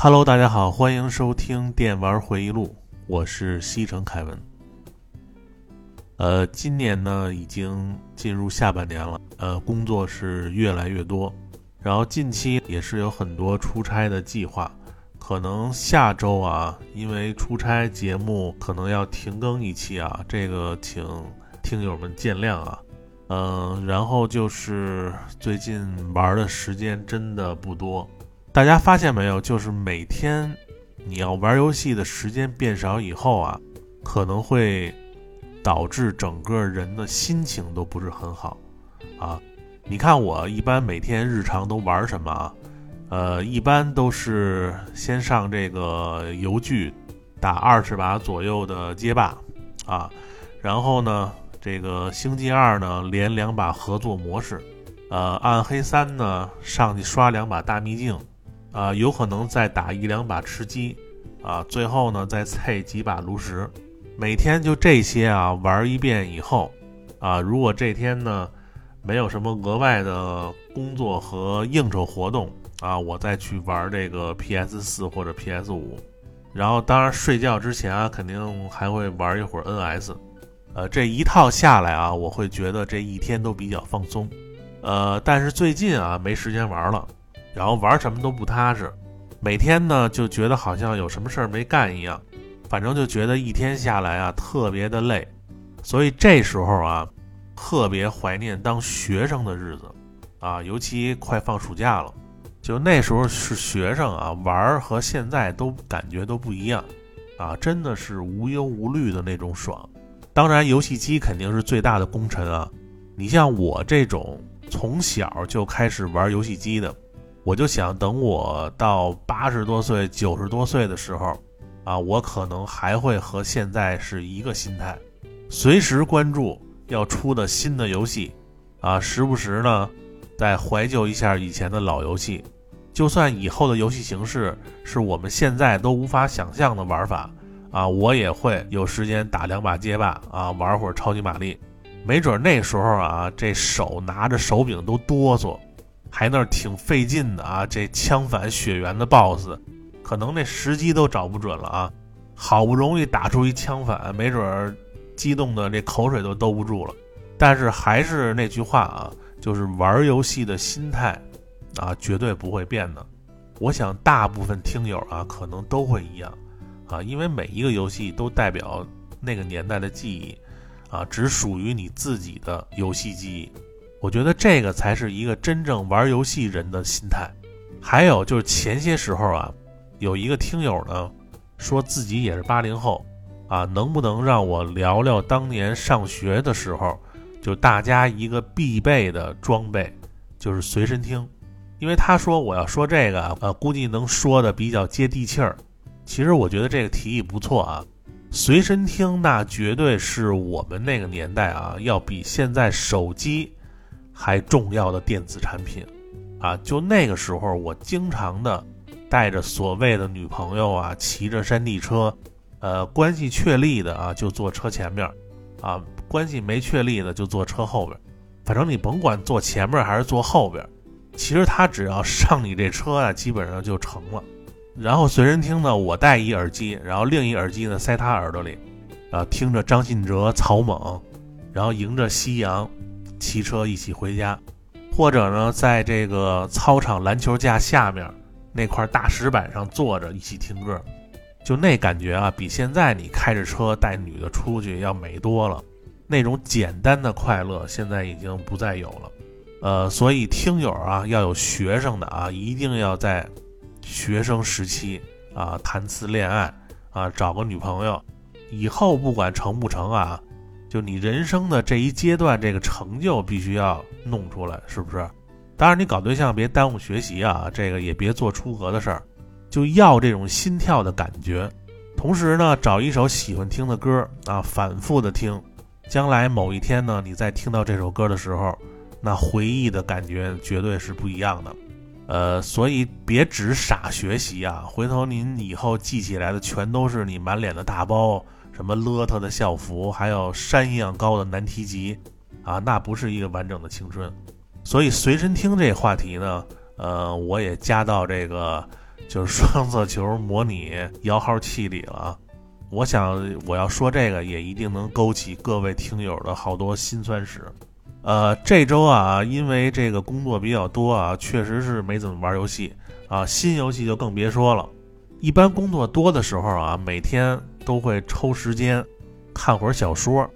Hello，大家好，欢迎收听电玩回忆录，我是西城凯文。呃，今年呢已经进入下半年了，呃，工作是越来越多，然后近期也是有很多出差的计划，可能下周啊，因为出差节目可能要停更一期啊，这个请听友们见谅啊。嗯，然后就是最近玩的时间真的不多，大家发现没有？就是每天你要玩游戏的时间变少以后啊，可能会。导致整个人的心情都不是很好，啊，你看我一般每天日常都玩什么啊？呃，一般都是先上这个游具，打二十把左右的街霸，啊，然后呢，这个星际二呢连两把合作模式，呃，暗黑三呢上去刷两把大秘境，啊，有可能再打一两把吃鸡，啊，最后呢再菜几把炉石。每天就这些啊，玩一遍以后，啊，如果这天呢没有什么额外的工作和应酬活动啊，我再去玩这个 PS 四或者 PS 五，然后当然睡觉之前啊，肯定还会玩一会儿 NS，呃，这一套下来啊，我会觉得这一天都比较放松，呃，但是最近啊没时间玩了，然后玩什么都不踏实，每天呢就觉得好像有什么事儿没干一样。反正就觉得一天下来啊特别的累，所以这时候啊特别怀念当学生的日子啊，尤其快放暑假了，就那时候是学生啊，玩和现在都感觉都不一样啊，真的是无忧无虑的那种爽。当然，游戏机肯定是最大的功臣啊。你像我这种从小就开始玩游戏机的，我就想等我到八十多岁、九十多岁的时候。啊，我可能还会和现在是一个心态，随时关注要出的新的游戏，啊，时不时呢再怀旧一下以前的老游戏，就算以后的游戏形式是我们现在都无法想象的玩法，啊，我也会有时间打两把街霸啊，玩会儿超级玛丽，没准那时候啊，这手拿着手柄都哆嗦，还那挺费劲的啊，这枪反血缘的 BOSS。可能那时机都找不准了啊！好不容易打出一枪反，没准儿激动的这口水都兜不住了。但是还是那句话啊，就是玩游戏的心态啊，绝对不会变的。我想大部分听友啊，可能都会一样啊，因为每一个游戏都代表那个年代的记忆啊，只属于你自己的游戏记忆。我觉得这个才是一个真正玩游戏人的心态。还有就是前些时候啊。有一个听友呢，说自己也是八零后，啊，能不能让我聊聊当年上学的时候，就大家一个必备的装备，就是随身听。因为他说我要说这个，呃，估计能说的比较接地气儿。其实我觉得这个提议不错啊，随身听那绝对是我们那个年代啊，要比现在手机还重要的电子产品，啊，就那个时候我经常的。带着所谓的女朋友啊，骑着山地车，呃，关系确立的啊，就坐车前面，啊，关系没确立的就坐车后边，反正你甭管坐前面还是坐后边，其实他只要上你这车啊，基本上就成了。然后随身听呢，我戴一耳机，然后另一耳机呢塞他耳朵里，啊，听着张信哲、草蜢，然后迎着夕阳，骑车一起回家，或者呢，在这个操场篮球架下面。那块大石板上坐着一起听歌，就那感觉啊，比现在你开着车带女的出去要美多了。那种简单的快乐现在已经不再有了。呃，所以听友啊，要有学生的啊，一定要在学生时期啊谈次恋爱啊，找个女朋友，以后不管成不成啊，就你人生的这一阶段这个成就必须要弄出来，是不是？当然，你搞对象别耽误学习啊，这个也别做出格的事儿，就要这种心跳的感觉。同时呢，找一首喜欢听的歌啊，反复的听。将来某一天呢，你再听到这首歌的时候，那回忆的感觉绝对是不一样的。呃，所以别只傻学习啊，回头您以后记起来的全都是你满脸的大包，什么邋遢的校服，还有山一样高的难题集啊，那不是一个完整的青春。所以随身听这话题呢，呃，我也加到这个就是双色球模拟摇号器里了。我想我要说这个，也一定能勾起各位听友的好多辛酸史。呃，这周啊，因为这个工作比较多啊，确实是没怎么玩游戏啊，新游戏就更别说了。一般工作多的时候啊，每天都会抽时间看会儿小说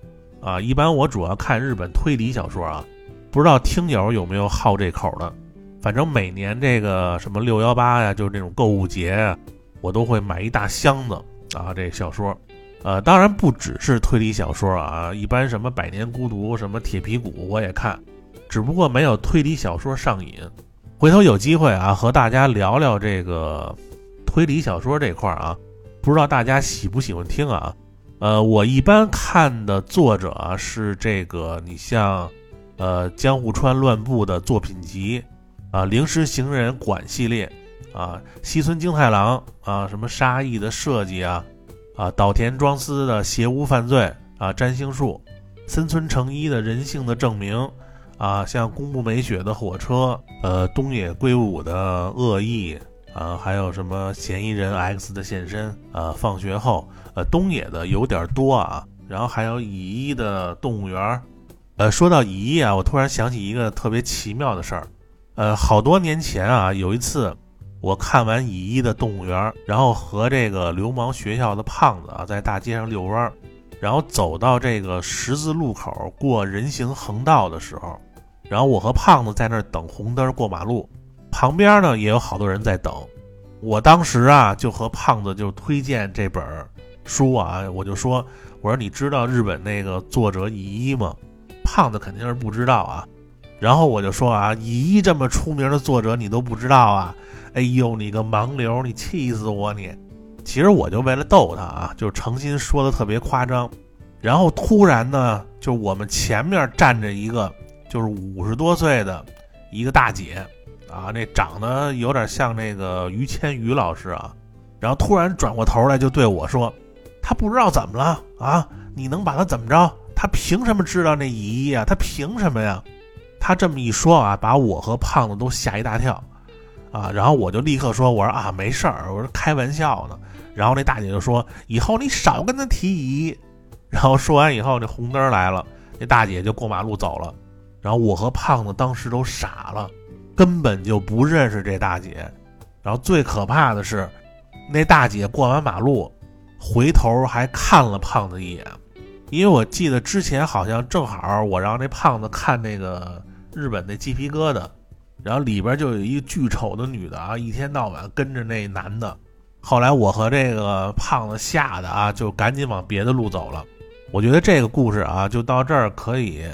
啊。一般我主要看日本推理小说啊，不知道听友有没有好这口的。反正每年这个什么六幺八呀，就是这种购物节，我都会买一大箱子啊，这小说。呃，当然不只是推理小说啊，一般什么《百年孤独》、什么《铁皮鼓》我也看，只不过没有推理小说上瘾。回头有机会啊，和大家聊聊这个。推理小说这块儿啊，不知道大家喜不喜欢听啊？呃，我一般看的作者啊是这个，你像，呃，江户川乱步的作品集啊，灵石行人馆系列啊，西村京太郎啊，什么沙溢的设计啊，啊，岛田庄司的邪无犯罪啊，占星术，森村诚一的人性的证明啊，像宫部美雪的火车，呃，东野圭吾的恶意。啊，还有什么嫌疑人 X 的现身？呃，放学后，呃，东野的有点多啊。然后还有乙一的动物园。呃，说到乙一啊，我突然想起一个特别奇妙的事儿。呃，好多年前啊，有一次我看完乙一的动物园，然后和这个流氓学校的胖子啊在大街上遛弯儿，然后走到这个十字路口过人行横道的时候，然后我和胖子在那儿等红灯过马路。旁边呢也有好多人在等，我当时啊就和胖子就推荐这本书啊，我就说我说你知道日本那个作者乙一吗？胖子肯定是不知道啊，然后我就说啊，乙一这么出名的作者你都不知道啊？哎呦你个盲流，你气死我你！其实我就为了逗他啊，就诚心说的特别夸张，然后突然呢，就我们前面站着一个就是五十多岁的一个大姐。啊，那长得有点像那个于谦于老师啊，然后突然转过头来就对我说：“他不知道怎么了啊？你能把他怎么着？他凭什么知道那乙一啊？他凭什么呀？”他这么一说啊，把我和胖子都吓一大跳啊！然后我就立刻说：“我说啊，没事儿，我说开玩笑呢。”然后那大姐就说：“以后你少跟他提乙一。”然后说完以后，这红灯来了，那大姐就过马路走了。然后我和胖子当时都傻了。根本就不认识这大姐，然后最可怕的是，那大姐过完马路，回头还看了胖子一眼，因为我记得之前好像正好我让那胖子看那个日本那鸡皮疙瘩，然后里边就有一个巨丑的女的啊，一天到晚跟着那男的，后来我和这个胖子吓得啊，就赶紧往别的路走了。我觉得这个故事啊，就到这儿可以。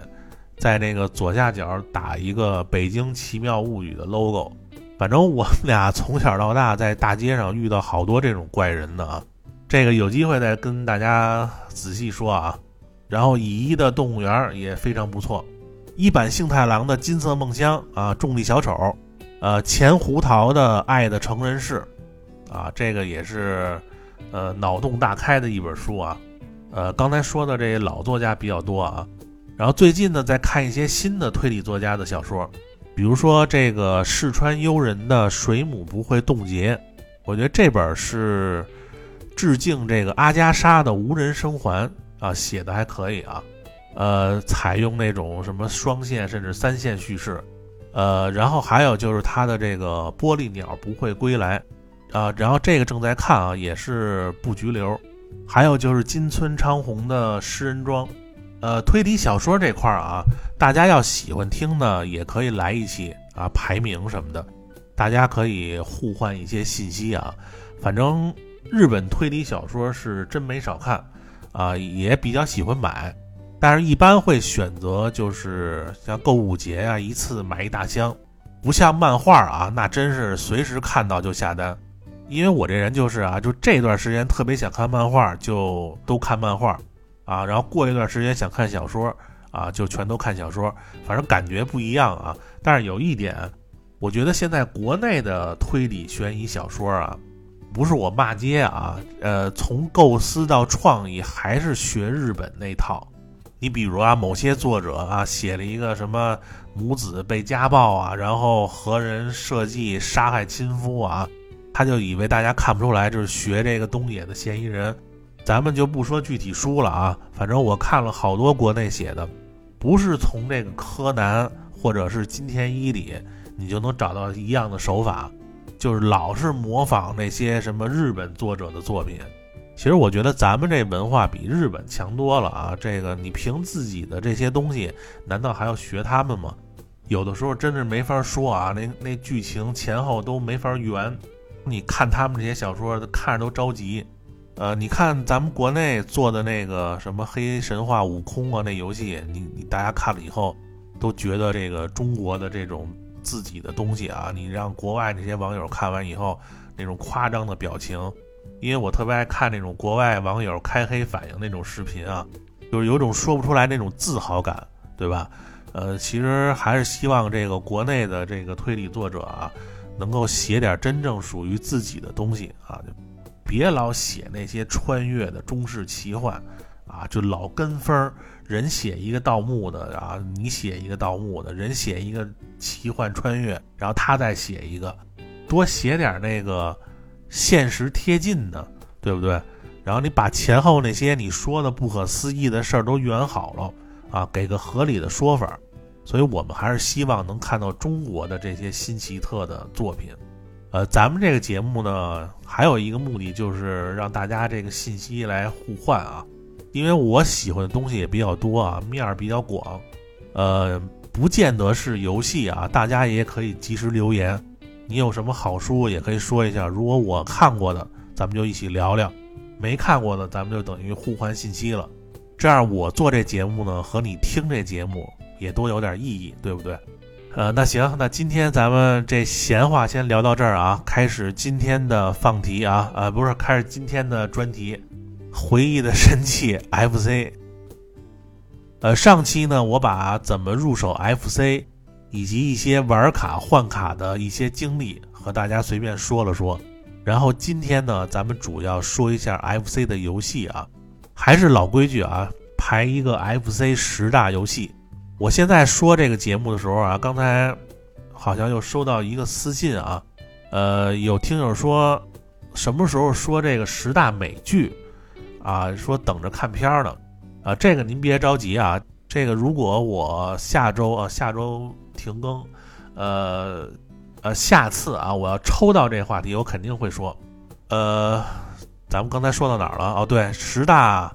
在那个左下角打一个“北京奇妙物语”的 logo，反正我们俩从小到大在大街上遇到好多这种怪人的啊，这个有机会再跟大家仔细说啊。然后乙一的动物园也非常不错，一版幸太郎的金色梦乡啊，重力小丑，呃，钱胡桃的爱的成人式，啊，这个也是呃脑洞大开的一本书啊。呃，刚才说的这老作家比较多啊。然后最近呢，在看一些新的推理作家的小说，比如说这个四川悠人的《水母不会冻结》，我觉得这本是致敬这个阿加莎的《无人生还》啊，写的还可以啊。呃，采用那种什么双线甚至三线叙事，呃，然后还有就是他的这个《玻璃鸟不会归来》啊，然后这个正在看啊，也是不局流。还有就是金村昌宏的《诗人庄》。呃，推理小说这块儿啊，大家要喜欢听呢，也可以来一期啊，排名什么的，大家可以互换一些信息啊。反正日本推理小说是真没少看啊，也比较喜欢买，但是一般会选择就是像购物节啊，一次买一大箱，不像漫画啊，那真是随时看到就下单。因为我这人就是啊，就这段时间特别想看漫画，就都看漫画。啊，然后过一段时间想看小说，啊，就全都看小说，反正感觉不一样啊。但是有一点，我觉得现在国内的推理悬疑小说啊，不是我骂街啊，呃，从构思到创意还是学日本那套。你比如啊，某些作者啊写了一个什么母子被家暴啊，然后和人设计杀害亲夫啊，他就以为大家看不出来，就是学这个东野的嫌疑人。咱们就不说具体书了啊，反正我看了好多国内写的，不是从这个柯南或者是金田一里，你就能找到一样的手法，就是老是模仿那些什么日本作者的作品。其实我觉得咱们这文化比日本强多了啊！这个你凭自己的这些东西，难道还要学他们吗？有的时候真是没法说啊，那那剧情前后都没法圆。你看他们这些小说，看着都着急。呃，你看咱们国内做的那个什么黑神话、悟空啊，那游戏，你你大家看了以后，都觉得这个中国的这种自己的东西啊，你让国外那些网友看完以后，那种夸张的表情。因为我特别爱看那种国外网友开黑反应那种视频啊，就是有种说不出来那种自豪感，对吧？呃，其实还是希望这个国内的这个推理作者啊，能够写点真正属于自己的东西啊，别老写那些穿越的中式奇幻啊，就老跟风儿，人写一个盗墓的啊，你写一个盗墓的，人写一个奇幻穿越，然后他再写一个，多写点那个。现实贴近的，对不对？然后你把前后那些你说的不可思议的事儿都圆好了啊，给个合理的说法。所以我们还是希望能看到中国的这些新奇特的作品。呃，咱们这个节目呢，还有一个目的就是让大家这个信息来互换啊，因为我喜欢的东西也比较多啊，面儿比较广。呃，不见得是游戏啊，大家也可以及时留言。你有什么好书也可以说一下，如果我看过的，咱们就一起聊聊；没看过的，咱们就等于互换信息了。这样我做这节目呢，和你听这节目也都有点意义，对不对？呃，那行，那今天咱们这闲话先聊到这儿啊，开始今天的放题啊，呃，不是，开始今天的专题，回忆的神器 FC。呃，上期呢，我把怎么入手 FC。以及一些玩卡换卡的一些经历和大家随便说了说，然后今天呢，咱们主要说一下 FC 的游戏啊，还是老规矩啊，排一个 FC 十大游戏。我现在说这个节目的时候啊，刚才好像又收到一个私信啊，呃，有听友说什么时候说这个十大美剧啊，说等着看片呢，啊，这个您别着急啊，这个如果我下周啊，下周。停更，呃，呃，下次啊，我要抽到这话题，我肯定会说，呃，咱们刚才说到哪儿了？哦，对，十大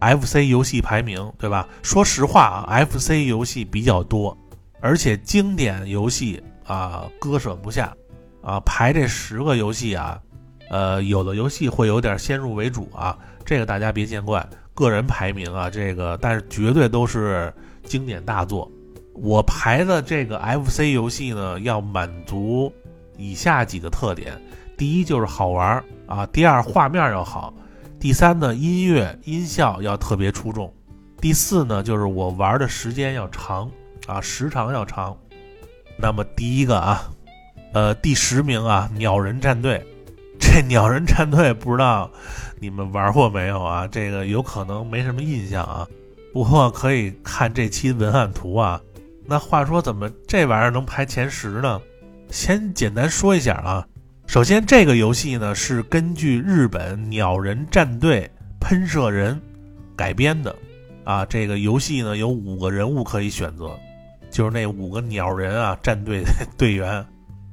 FC 游戏排名，对吧？说实话啊，FC 游戏比较多，而且经典游戏啊，割舍不下啊。排这十个游戏啊，呃，有的游戏会有点先入为主啊，这个大家别见怪。个人排名啊，这个，但是绝对都是经典大作。我排的这个 FC 游戏呢，要满足以下几个特点：第一就是好玩啊；第二画面要好；第三呢音乐音效要特别出众；第四呢就是我玩的时间要长啊，时长要长。那么第一个啊，呃，第十名啊，鸟人战队。这鸟人战队不知道你们玩过没有啊？这个有可能没什么印象啊，不过可以看这期文案图啊。那话说，怎么这玩意儿能排前十呢？先简单说一下啊。首先，这个游戏呢是根据日本鸟人战队喷射人改编的啊。这个游戏呢有五个人物可以选择，就是那五个鸟人啊战队 队员。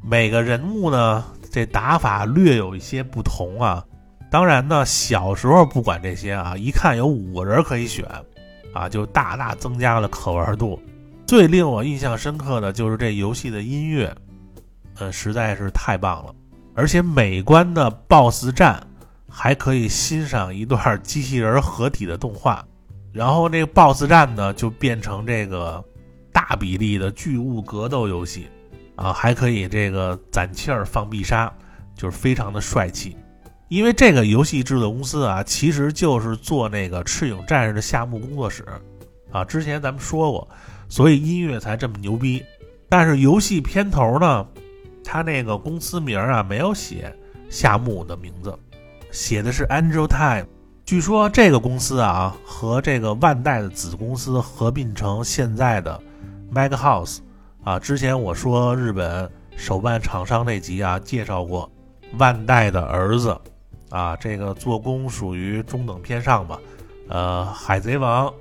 每个人物呢这打法略有一些不同啊。当然呢，小时候不管这些啊，一看有五个人可以选啊，就大大增加了可玩度。最令我印象深刻的就是这游戏的音乐，呃，实在是太棒了。而且美观的 BOSS 战还可以欣赏一段机器人合体的动画，然后这个 BOSS 战呢就变成这个大比例的巨物格斗游戏，啊，还可以这个攒气儿放必杀，就是非常的帅气。因为这个游戏制作公司啊，其实就是做那个赤影战士的夏目工作室，啊，之前咱们说过。所以音乐才这么牛逼，但是游戏片头呢，他那个公司名啊没有写夏目的名字，写的是 Angel Time。据说这个公司啊和这个万代的子公司合并成现在的 Mag House 啊。之前我说日本手办厂商那集啊介绍过，万代的儿子，啊，这个做工属于中等偏上吧。呃，海贼王、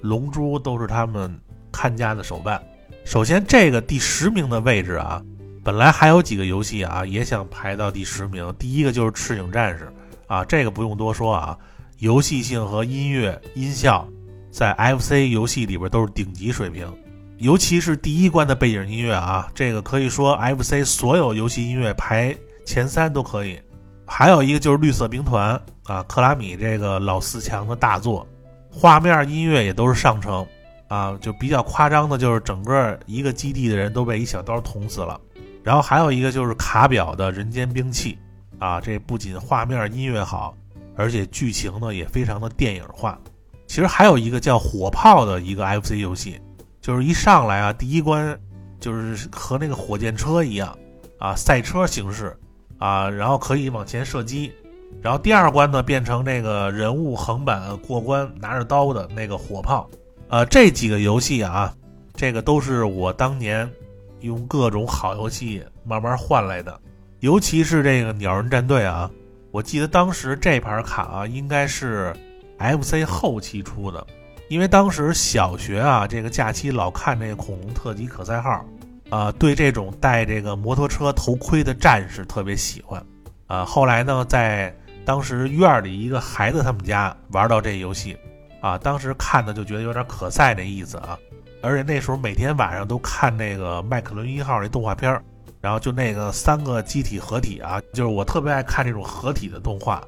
龙珠都是他们看家的手办。首先，这个第十名的位置啊，本来还有几个游戏啊也想排到第十名。第一个就是赤影战士啊，这个不用多说啊，游戏性和音乐音效在 FC 游戏里边都是顶级水平。尤其是第一关的背景音乐啊，这个可以说 FC 所有游戏音乐排前三都可以。还有一个就是绿色兵团啊，克拉米这个老四强的大作，画面音乐也都是上乘啊。就比较夸张的就是整个一个基地的人都被一小刀捅死了。然后还有一个就是卡表的人间兵器啊，这不仅画面音乐好，而且剧情呢也非常的电影化。其实还有一个叫火炮的一个 FC 游戏。就是一上来啊，第一关就是和那个火箭车一样啊，赛车形式啊，然后可以往前射击。然后第二关呢，变成这个人物横版过关，拿着刀的那个火炮。呃，这几个游戏啊，这个都是我当年用各种好游戏慢慢换来的。尤其是这个鸟人战队啊，我记得当时这盘卡啊，应该是 FC 后期出的。因为当时小学啊，这个假期老看这个恐龙特级可赛号，啊，对这种戴这个摩托车头盔的战士特别喜欢，啊，后来呢，在当时院里一个孩子他们家玩到这游戏，啊，当时看的就觉得有点可赛那意思啊，而且那时候每天晚上都看那个麦克伦一号那动画片儿然后就那个三个机体合体啊，就是我特别爱看这种合体的动画，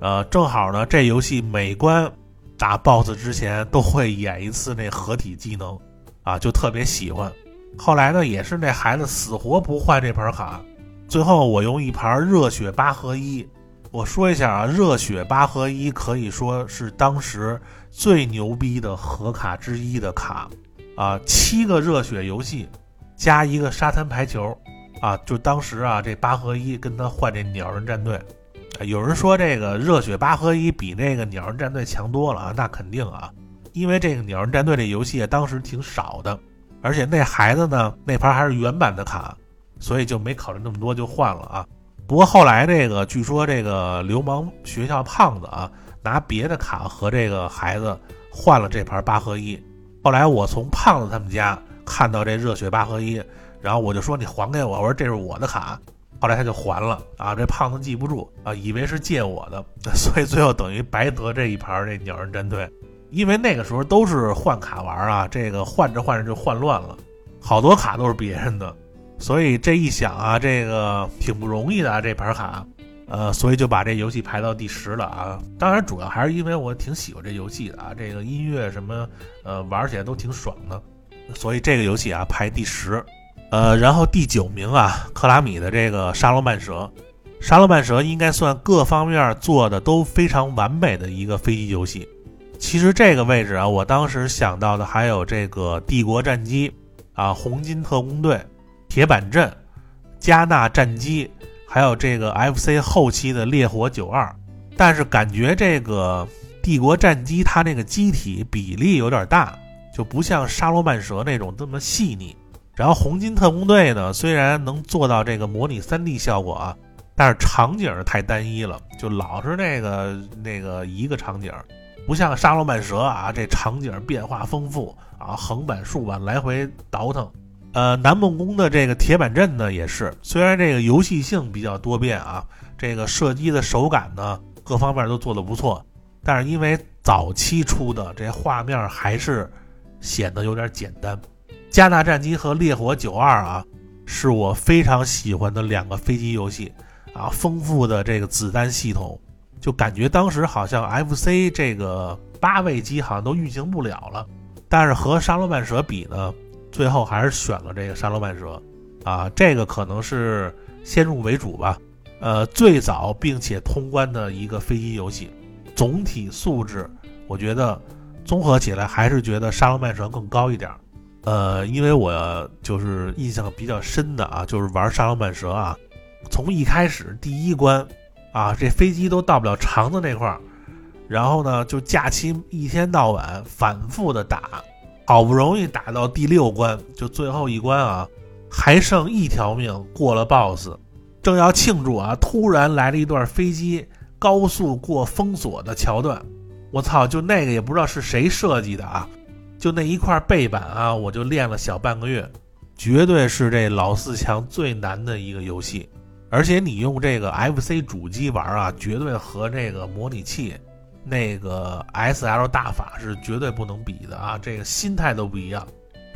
呃，正好呢，这游戏每关。打 BOSS 之前都会演一次那合体技能，啊，就特别喜欢。后来呢，也是那孩子死活不换这盘卡，最后我用一盘热血八合一。我说一下啊，热血八合一可以说是当时最牛逼的合卡之一的卡，啊，七个热血游戏加一个沙滩排球，啊，就当时啊这八合一跟他换这鸟人战队。有人说这个热血八合一比那个鸟人战队强多了啊，那肯定啊，因为这个鸟人战队这游戏当时挺少的，而且那孩子呢那盘还是原版的卡，所以就没考虑那么多就换了啊。不过后来这个据说这个流氓学校胖子啊拿别的卡和这个孩子换了这盘八合一，后来我从胖子他们家看到这热血八合一，然后我就说你还给我，我说这是我的卡。后来他就还了啊，这胖子记不住啊，以为是借我的，所以最后等于白得这一盘这鸟人战队，因为那个时候都是换卡玩啊，这个换着换着就换乱了，好多卡都是别人的，所以这一想啊，这个挺不容易的啊，这盘卡，呃，所以就把这游戏排到第十了啊。当然主要还是因为我挺喜欢这游戏的啊，这个音乐什么，呃，玩起来都挺爽的，所以这个游戏啊排第十。呃，然后第九名啊，克拉米的这个沙罗曼蛇，沙罗曼蛇应该算各方面做的都非常完美的一个飞机游戏。其实这个位置啊，我当时想到的还有这个帝国战机啊，红金特工队、铁板阵、加纳战机，还有这个 FC 后期的烈火九二。但是感觉这个帝国战机它那个机体比例有点大，就不像沙罗曼蛇那种这么细腻。然后红金特工队呢，虽然能做到这个模拟 3D 效果啊，但是场景太单一了，就老是那个那个一个场景，不像沙罗曼蛇啊，这场景变化丰富啊，横版竖版来回倒腾。呃，南梦宫的这个铁板阵呢，也是，虽然这个游戏性比较多变啊，这个射击的手感呢，各方面都做得不错，但是因为早期出的这画面还是显得有点简单。加纳战机和烈火九二啊，是我非常喜欢的两个飞机游戏啊，丰富的这个子弹系统，就感觉当时好像 FC 这个八位机好像都运行不了了，但是和沙罗曼蛇比呢，最后还是选了这个沙罗曼蛇啊，这个可能是先入为主吧，呃，最早并且通关的一个飞机游戏，总体素质我觉得综合起来还是觉得沙罗曼蛇更高一点。呃，因为我就是印象比较深的啊，就是玩沙罗曼蛇啊，从一开始第一关啊，这飞机都到不了长的那块儿，然后呢，就假期一天到晚反复的打，好不容易打到第六关，就最后一关啊，还剩一条命过了 BOSS，正要庆祝啊，突然来了一段飞机高速过封锁的桥段。我操，就那个也不知道是谁设计的啊，就那一块背板啊，我就练了小半个月，绝对是这老四强最难的一个游戏。而且你用这个 FC 主机玩啊，绝对和这个模拟器那个 SL 大法是绝对不能比的啊，这个心态都不一样。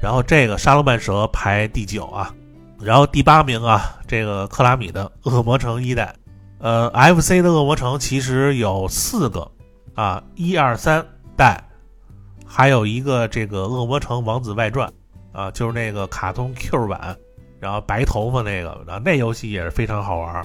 然后这个沙罗曼蛇排第九啊，然后第八名啊，这个克拉米的恶魔城一代，呃，FC 的恶魔城其实有四个啊，一二三代，还有一个这个恶魔城王子外传啊，就是那个卡通 Q 版。然后白头发那个，然后那游戏也是非常好玩，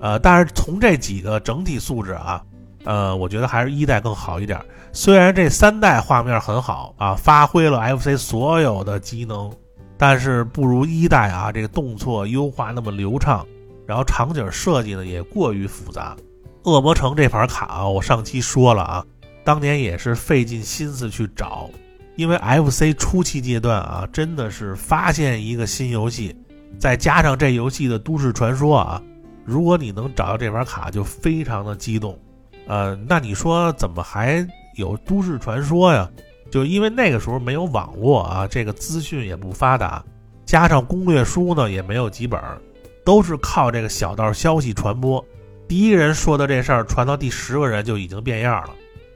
呃，但是从这几个整体素质啊，呃，我觉得还是一代更好一点。虽然这三代画面很好啊，发挥了 FC 所有的机能，但是不如一代啊，这个动作优化那么流畅，然后场景设计呢也过于复杂。恶魔城这盘卡啊，我上期说了啊，当年也是费尽心思去找，因为 FC 初期阶段啊，真的是发现一个新游戏。再加上这游戏的都市传说啊，如果你能找到这盘卡，就非常的激动。呃，那你说怎么还有都市传说呀？就因为那个时候没有网络啊，这个资讯也不发达，加上攻略书呢也没有几本，都是靠这个小道消息传播。第一个人说的这事儿传到第十个人就已经变样了。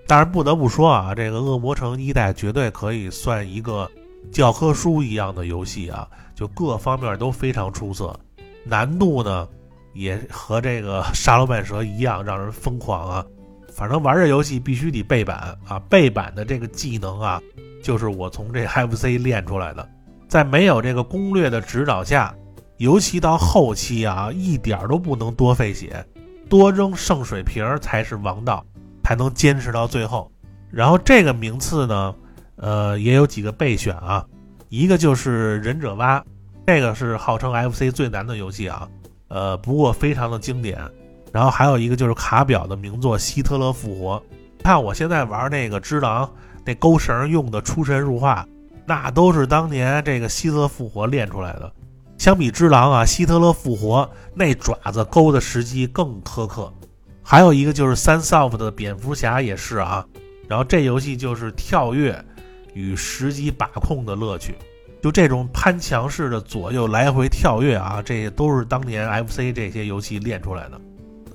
但是不得不说啊，这个《恶魔城一代》绝对可以算一个教科书一样的游戏啊。就各方面都非常出色，难度呢也和这个沙罗曼蛇一样让人疯狂啊！反正玩这游戏必须得背板啊，背板的这个技能啊，就是我从这 FC 练出来的。在没有这个攻略的指导下，尤其到后期啊，一点都不能多费血，多扔圣水瓶才是王道，才能坚持到最后。然后这个名次呢，呃，也有几个备选啊，一个就是忍者蛙。这个是号称 FC 最难的游戏啊，呃，不过非常的经典。然后还有一个就是卡表的名作《希特勒复活》。看我现在玩那个《只狼》，那钩绳用的出神入化，那都是当年这个希特勒复活练出来的。相比《只狼》啊，《希特勒复活》那爪子勾的时机更苛刻。还有一个就是三 soft 的蝙蝠侠也是啊。然后这游戏就是跳跃与时机把控的乐趣。就这种攀墙式的左右来回跳跃啊，这些都是当年 FC 这些游戏练出来的。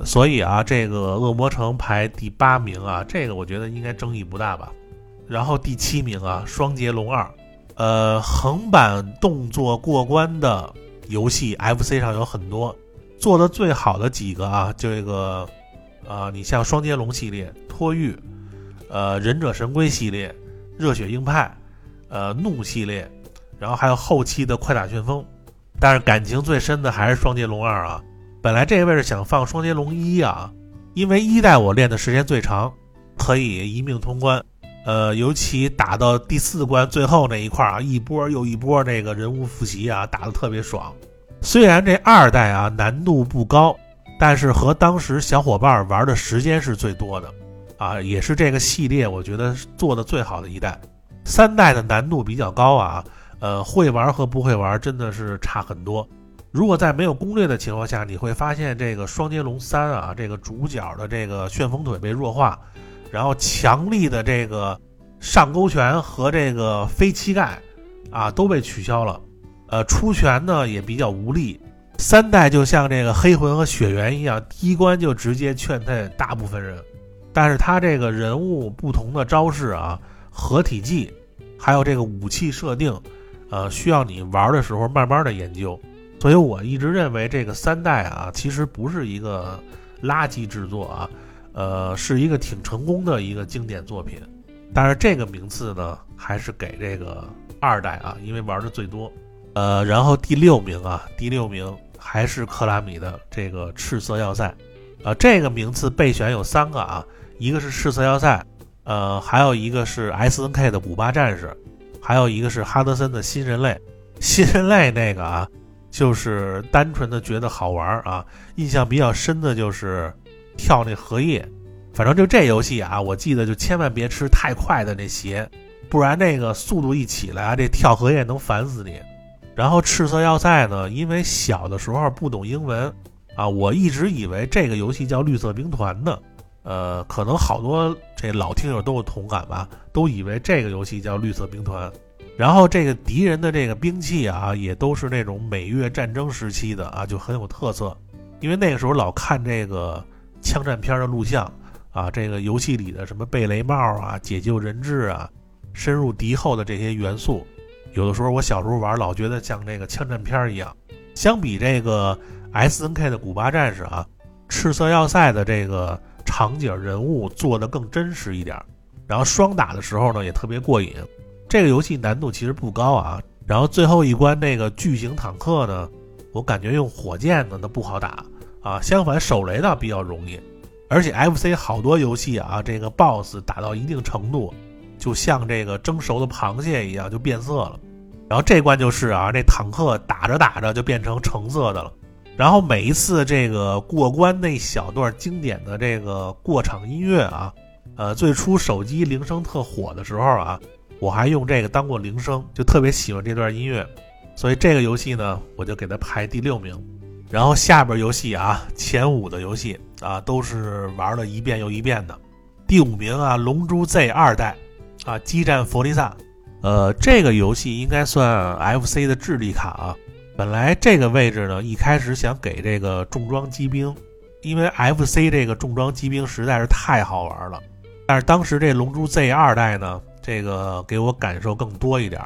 所以啊，这个恶魔城排第八名啊，这个我觉得应该争议不大吧。然后第七名啊，双截龙二，呃，横版动作过关的游戏 FC 上有很多，做的最好的几个啊，这个啊，你像双截龙系列、托育，呃，忍者神龟系列、热血硬派，呃，怒系列。然后还有后期的快打旋风，但是感情最深的还是双截龙二啊。本来这个位置想放双截龙一啊，因为一代我练的时间最长，可以一命通关。呃，尤其打到第四关最后那一块啊，一波又一波那个人物复习啊，打得特别爽。虽然这二代啊难度不高，但是和当时小伙伴玩的时间是最多的啊，也是这个系列我觉得做的最好的一代。三代的难度比较高啊。呃，会玩和不会玩真的是差很多。如果在没有攻略的情况下，你会发现这个双截龙三啊，这个主角的这个旋风腿被弱化，然后强力的这个上勾拳和这个飞膝盖啊都被取消了。呃，出拳呢也比较无力。三代就像这个黑魂和血缘一样，第一关就直接劝退大部分人。但是他这个人物不同的招式啊，合体技，还有这个武器设定。呃，需要你玩的时候慢慢的研究，所以我一直认为这个三代啊，其实不是一个垃圾制作啊，呃，是一个挺成功的一个经典作品。但是这个名次呢，还是给这个二代啊，因为玩的最多。呃，然后第六名啊，第六名还是克拉米的这个赤色要塞，呃，这个名次备选有三个啊，一个是赤色要塞，呃，还有一个是 S N K 的古巴战士。还有一个是哈德森的新人类，新人类那个啊，就是单纯的觉得好玩啊。印象比较深的就是跳那荷叶，反正就这游戏啊，我记得就千万别吃太快的那鞋，不然那个速度一起来啊，这跳荷叶能烦死你。然后赤色要塞呢，因为小的时候不懂英文啊，我一直以为这个游戏叫绿色兵团呢。呃，可能好多这老听友都有同感吧，都以为这个游戏叫绿色兵团。然后这个敌人的这个兵器啊，也都是那种美越战争时期的啊，就很有特色。因为那个时候老看这个枪战片的录像啊，这个游戏里的什么贝雷帽啊、解救人质啊、深入敌后的这些元素，有的时候我小时候玩老觉得像这个枪战片一样。相比这个 S N K 的古巴战士啊，赤色要塞的这个。场景人物做的更真实一点，然后双打的时候呢也特别过瘾。这个游戏难度其实不高啊，然后最后一关那个巨型坦克呢，我感觉用火箭呢那不好打啊，相反手雷呢比较容易。而且 FC 好多游戏啊，这个 BOSS 打到一定程度，就像这个蒸熟的螃蟹一样就变色了。然后这关就是啊，这坦克打着打着就变成橙色的了。然后每一次这个过关那小段经典的这个过场音乐啊，呃，最初手机铃声特火的时候啊，我还用这个当过铃声，就特别喜欢这段音乐，所以这个游戏呢，我就给它排第六名。然后下边游戏啊，前五的游戏啊，都是玩了一遍又一遍的。第五名啊，《龙珠 Z 二代》啊，激战弗利萨，呃，这个游戏应该算 FC 的智力卡啊。本来这个位置呢，一开始想给这个重装机兵，因为 FC 这个重装机兵实在是太好玩了。但是当时这龙珠 Z 二代呢，这个给我感受更多一点，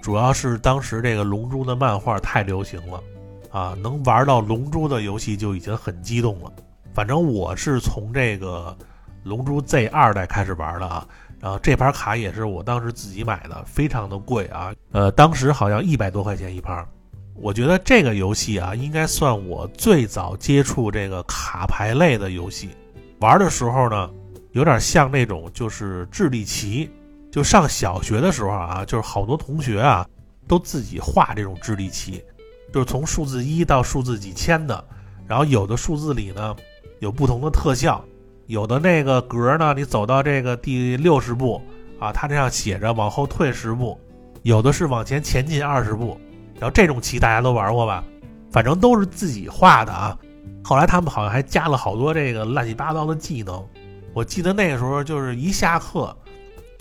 主要是当时这个龙珠的漫画太流行了，啊，能玩到龙珠的游戏就已经很激动了。反正我是从这个龙珠 Z 二代开始玩的啊，然后这盘卡也是我当时自己买的，非常的贵啊，呃，当时好像一百多块钱一盘。我觉得这个游戏啊，应该算我最早接触这个卡牌类的游戏。玩的时候呢，有点像那种就是智力棋。就上小学的时候啊，就是好多同学啊，都自己画这种智力棋，就是从数字一到数字几千的。然后有的数字里呢，有不同的特效，有的那个格呢，你走到这个第六十步啊，它这样写着往后退十步；有的是往前前进二十步。然后这种棋大家都玩过吧？反正都是自己画的啊。后来他们好像还加了好多这个乱七八糟的技能。我记得那个时候就是一下课，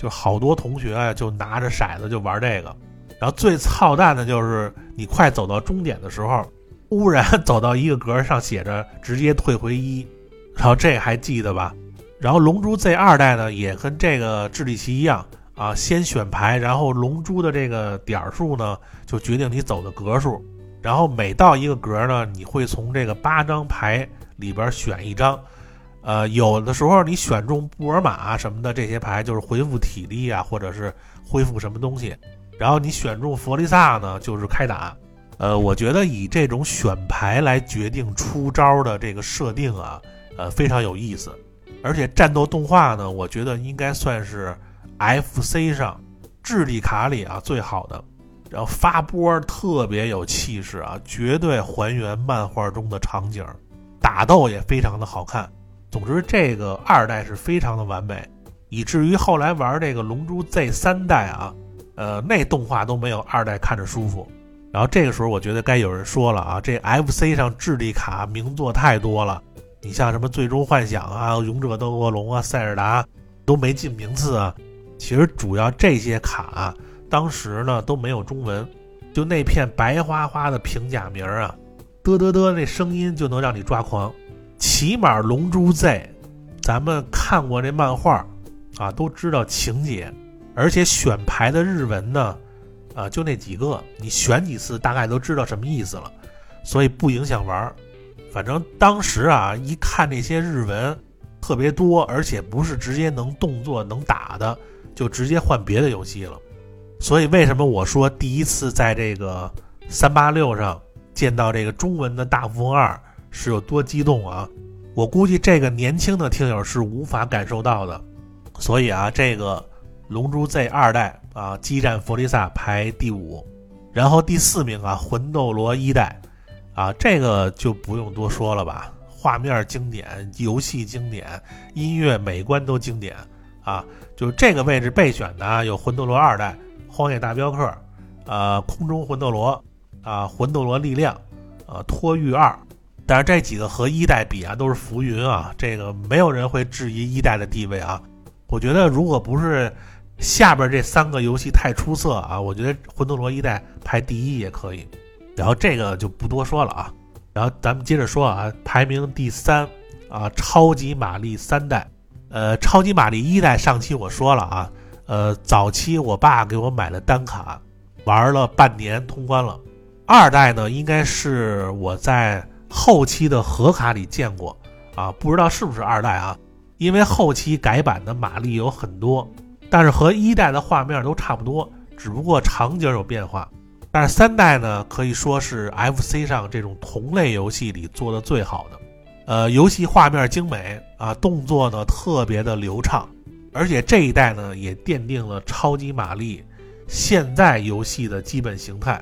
就好多同学啊就拿着骰子就玩这个。然后最操蛋的就是你快走到终点的时候，忽然 走到一个格上写着直接退回一。然后这还记得吧？然后龙珠 Z 二代呢也跟这个智力棋一样。啊，先选牌，然后龙珠的这个点数呢，就决定你走的格数。然后每到一个格呢，你会从这个八张牌里边选一张。呃，有的时候你选中布尔玛什么的这些牌，就是恢复体力啊，或者是恢复什么东西。然后你选中弗利萨呢，就是开打。呃，我觉得以这种选牌来决定出招的这个设定啊，呃，非常有意思。而且战斗动画呢，我觉得应该算是。FC 上智力卡里啊最好的，然后发波特别有气势啊，绝对还原漫画中的场景，打斗也非常的好看。总之，这个二代是非常的完美，以至于后来玩这个龙珠 Z 三代啊，呃，那动画都没有二代看着舒服。然后这个时候，我觉得该有人说了啊，这 FC 上智力卡名作太多了，你像什么最终幻想啊、勇者斗恶龙啊、塞尔达都没进名次啊。其实主要这些卡当时呢都没有中文，就那片白花花的平假名啊，嘚嘚嘚那声音就能让你抓狂。起码《龙珠 Z》，咱们看过这漫画啊，都知道情节，而且选牌的日文呢，啊就那几个，你选几次大概都知道什么意思了，所以不影响玩。反正当时啊，一看那些日文特别多，而且不是直接能动作能打的。就直接换别的游戏了，所以为什么我说第一次在这个三八六上见到这个中文的大富翁二是有多激动啊？我估计这个年轻的听友是无法感受到的。所以啊，这个龙珠 Z 二代啊，激战弗利萨排第五，然后第四名啊，魂斗罗一代啊，这个就不用多说了吧，画面经典，游戏经典，音乐美观都经典。啊，就这个位置备选的有魂斗罗二代、荒野大镖客、呃，空中魂斗罗、啊，魂斗罗力量、啊，托玉二但是这几个和一代比啊，都是浮云啊，这个没有人会质疑一代的地位啊。我觉得如果不是下边这三个游戏太出色啊，我觉得魂斗罗一代排第一也可以。然后这个就不多说了啊。然后咱们接着说啊，排名第三啊，超级玛丽三代。呃，超级玛丽一代上期我说了啊，呃，早期我爸给我买了单卡，玩了半年通关了。二代呢，应该是我在后期的盒卡里见过啊，不知道是不是二代啊？因为后期改版的玛丽有很多，但是和一代的画面都差不多，只不过场景有变化。但是三代呢，可以说是 FC 上这种同类游戏里做的最好的。呃，游戏画面精美啊，动作呢特别的流畅，而且这一代呢也奠定了超级玛丽现在游戏的基本形态。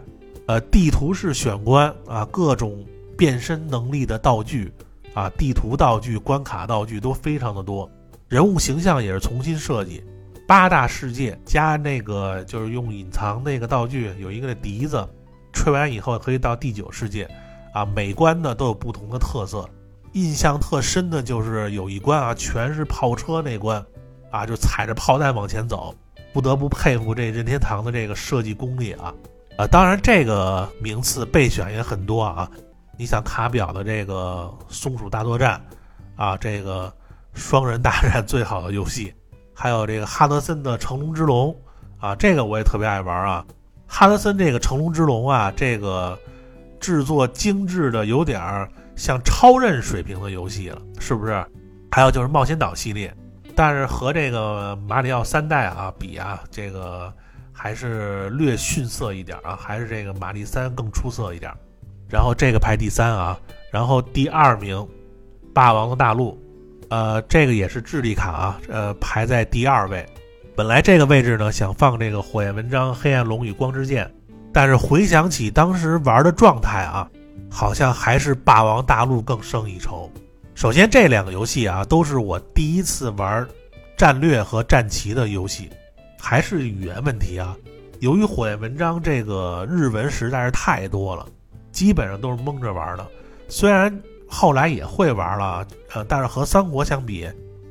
呃，地图式选关啊，各种变身能力的道具啊，地图道具、关卡道具都非常的多，人物形象也是重新设计。八大世界加那个就是用隐藏那个道具，有一个笛子，吹完以后可以到第九世界啊，每关呢都有不同的特色。印象特深的就是有一关啊，全是炮车那关，啊，就踩着炮弹往前走，不得不佩服这任天堂的这个设计功力啊，啊，当然这个名次备选也很多啊，你想卡表的这个松鼠大作战，啊，这个双人大战最好的游戏，还有这个哈德森的成龙之龙，啊，这个我也特别爱玩啊，哈德森这个成龙之龙啊，这个制作精致的有点儿。像超任水平的游戏了，是不是？还有就是冒险岛系列，但是和这个马里奥三代啊比啊，这个还是略逊色一点啊，还是这个马里三更出色一点。然后这个排第三啊，然后第二名，霸王的大陆，呃，这个也是智力卡啊，呃，排在第二位。本来这个位置呢想放这个火焰纹章、黑暗龙与光之剑，但是回想起当时玩的状态啊。好像还是《霸王大陆》更胜一筹。首先，这两个游戏啊，都是我第一次玩战略和战棋的游戏，还是语言问题啊。由于火焰文章这个日文实在是太多了，基本上都是蒙着玩的。虽然后来也会玩了，呃，但是和三国相比，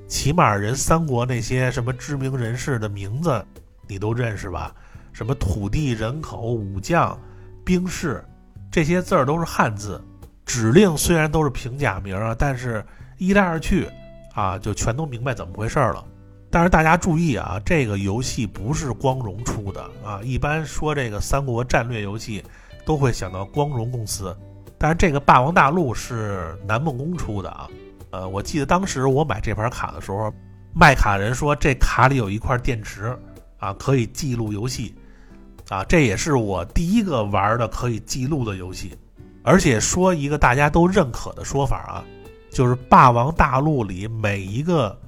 起码人三国那些什么知名人士的名字你都认识吧？什么土地、人口、武将、兵士。这些字儿都是汉字，指令虽然都是平假名啊，但是一来二去啊，就全都明白怎么回事了。但是大家注意啊，这个游戏不是光荣出的啊。一般说这个三国战略游戏，都会想到光荣公司，但是这个霸王大陆是南梦宫出的啊。呃，我记得当时我买这盘卡的时候，卖卡人说这卡里有一块电池啊，可以记录游戏。啊，这也是我第一个玩的可以记录的游戏，而且说一个大家都认可的说法啊，就是《霸王大陆》里每一个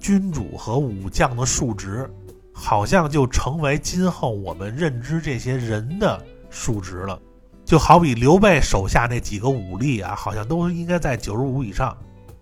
君主和武将的数值，好像就成为今后我们认知这些人的数值了。就好比刘备手下那几个武力啊，好像都应该在九十五以上；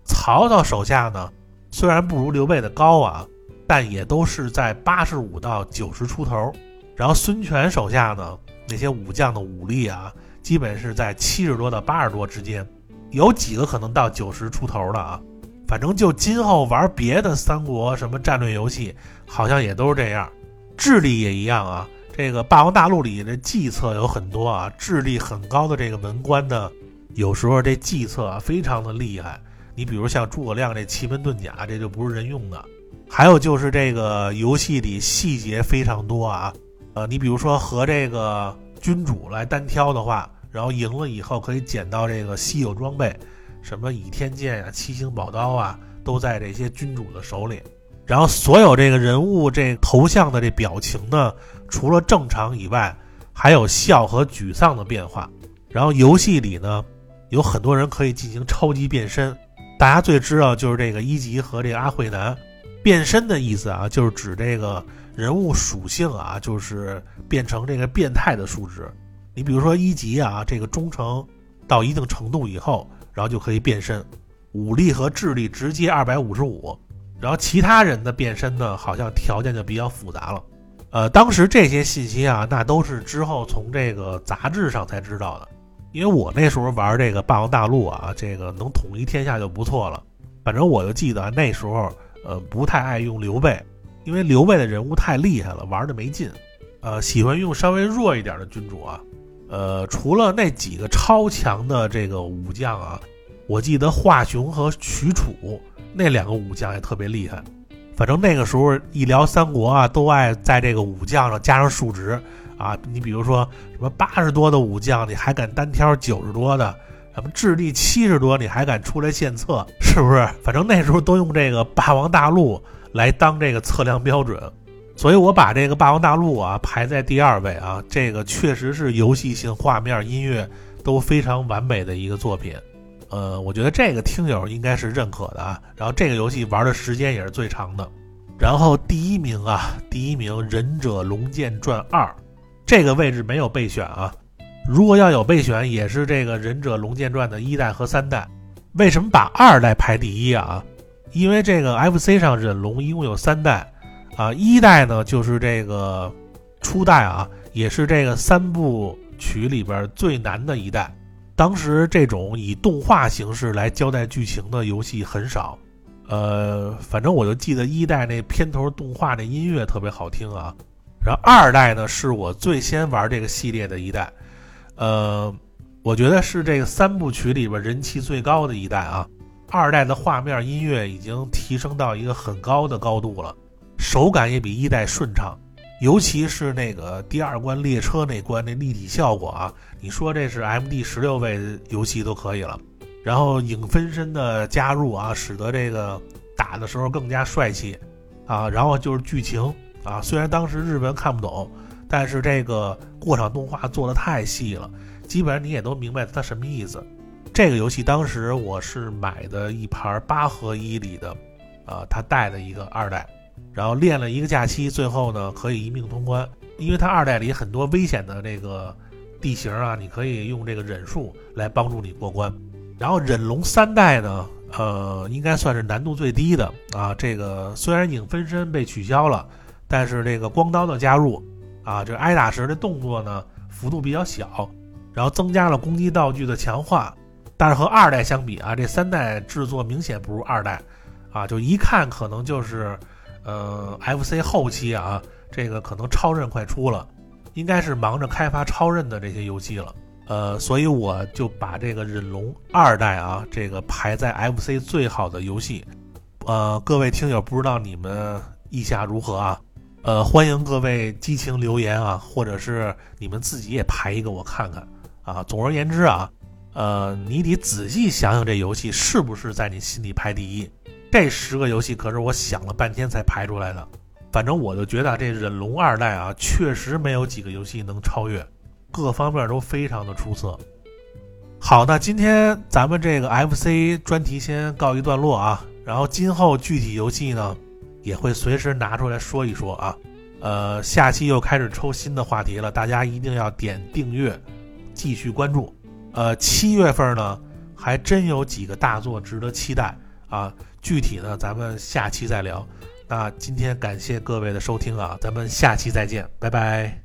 曹操手下呢，虽然不如刘备的高啊，但也都是在八十五到九十出头。然后孙权手下呢，那些武将的武力啊，基本是在七十多到八十多之间，有几个可能到九十出头的啊。反正就今后玩别的三国什么战略游戏，好像也都是这样。智力也一样啊。这个《霸王大陆》里的计策有很多啊，智力很高的这个文官呢，有时候这计策啊非常的厉害。你比如像诸葛亮这奇门遁甲，这就不是人用的。还有就是这个游戏里细节非常多啊。呃，你比如说和这个君主来单挑的话，然后赢了以后可以捡到这个稀有装备，什么倚天剑啊、七星宝刀啊，都在这些君主的手里。然后所有这个人物这头像的这表情呢，除了正常以外，还有笑和沮丧的变化。然后游戏里呢，有很多人可以进行超级变身，大家最知道就是这个一级和这个阿慧男。变身的意思啊，就是指这个。人物属性啊，就是变成这个变态的数值。你比如说一级啊，这个忠诚到一定程度以后，然后就可以变身，武力和智力直接二百五十五。然后其他人的变身呢，好像条件就比较复杂了。呃，当时这些信息啊，那都是之后从这个杂志上才知道的。因为我那时候玩这个霸王大陆啊，这个能统一天下就不错了。反正我就记得那时候，呃，不太爱用刘备，因为刘备的人物太厉害了，玩的没劲。呃，喜欢用稍微弱一点的君主啊。呃，除了那几个超强的这个武将啊，我记得华雄和许褚那两个武将也特别厉害。反正那个时候一聊三国啊，都爱在这个武将上加上数值。啊，你比如说什么八十多的武将，你还敢单挑九十多的？什么智力七十多，你还敢出来献策？是不是？反正那时候都用这个霸王大陆来当这个测量标准，所以我把这个霸王大陆啊排在第二位啊。这个确实是游戏性、画面、音乐都非常完美的一个作品。呃，我觉得这个听友应该是认可的啊。然后这个游戏玩的时间也是最长的。然后第一名啊，第一名《忍者龙剑传二》。这个位置没有备选啊，如果要有备选，也是这个《忍者龙剑传》的一代和三代。为什么把二代排第一啊？因为这个 FC 上忍龙一共有三代，啊，一代呢就是这个初代啊，也是这个三部曲里边最难的一代。当时这种以动画形式来交代剧情的游戏很少，呃，反正我就记得一代那片头动画那音乐特别好听啊。然后二代呢，是我最先玩这个系列的一代，呃，我觉得是这个三部曲里边人气最高的一代啊。二代的画面、音乐已经提升到一个很高的高度了，手感也比一代顺畅，尤其是那个第二关列车那关那立体效果啊，你说这是 M D 十六位游戏都可以了。然后影分身的加入啊，使得这个打的时候更加帅气啊。然后就是剧情。啊，虽然当时日本看不懂，但是这个过场动画做的太细了，基本上你也都明白它什么意思。这个游戏当时我是买的一盘八合一里的，啊，它带的一个二代，然后练了一个假期，最后呢可以一命通关。因为它二代里很多危险的这个地形啊，你可以用这个忍术来帮助你过关。然后忍龙三代呢，呃，应该算是难度最低的啊。这个虽然影分身被取消了。但是这个光刀的加入，啊，这挨打时的动作呢幅度比较小，然后增加了攻击道具的强化，但是和二代相比啊，这三代制作明显不如二代，啊，就一看可能就是，呃，FC 后期啊，这个可能超任快出了，应该是忙着开发超任的这些游戏了，呃，所以我就把这个忍龙二代啊，这个排在 FC 最好的游戏，呃，各位听友不知道你们意下如何啊？呃，欢迎各位激情留言啊，或者是你们自己也排一个我看看啊。总而言之啊，呃，你得仔细想想这游戏是不是在你心里排第一。这十个游戏可是我想了半天才排出来的。反正我就觉得这忍龙二代啊，确实没有几个游戏能超越，各方面都非常的出色。好，那今天咱们这个 FC 专题先告一段落啊，然后今后具体游戏呢？也会随时拿出来说一说啊，呃，下期又开始抽新的话题了，大家一定要点订阅，继续关注。呃，七月份呢，还真有几个大作值得期待啊，具体呢，咱们下期再聊。那今天感谢各位的收听啊，咱们下期再见，拜拜。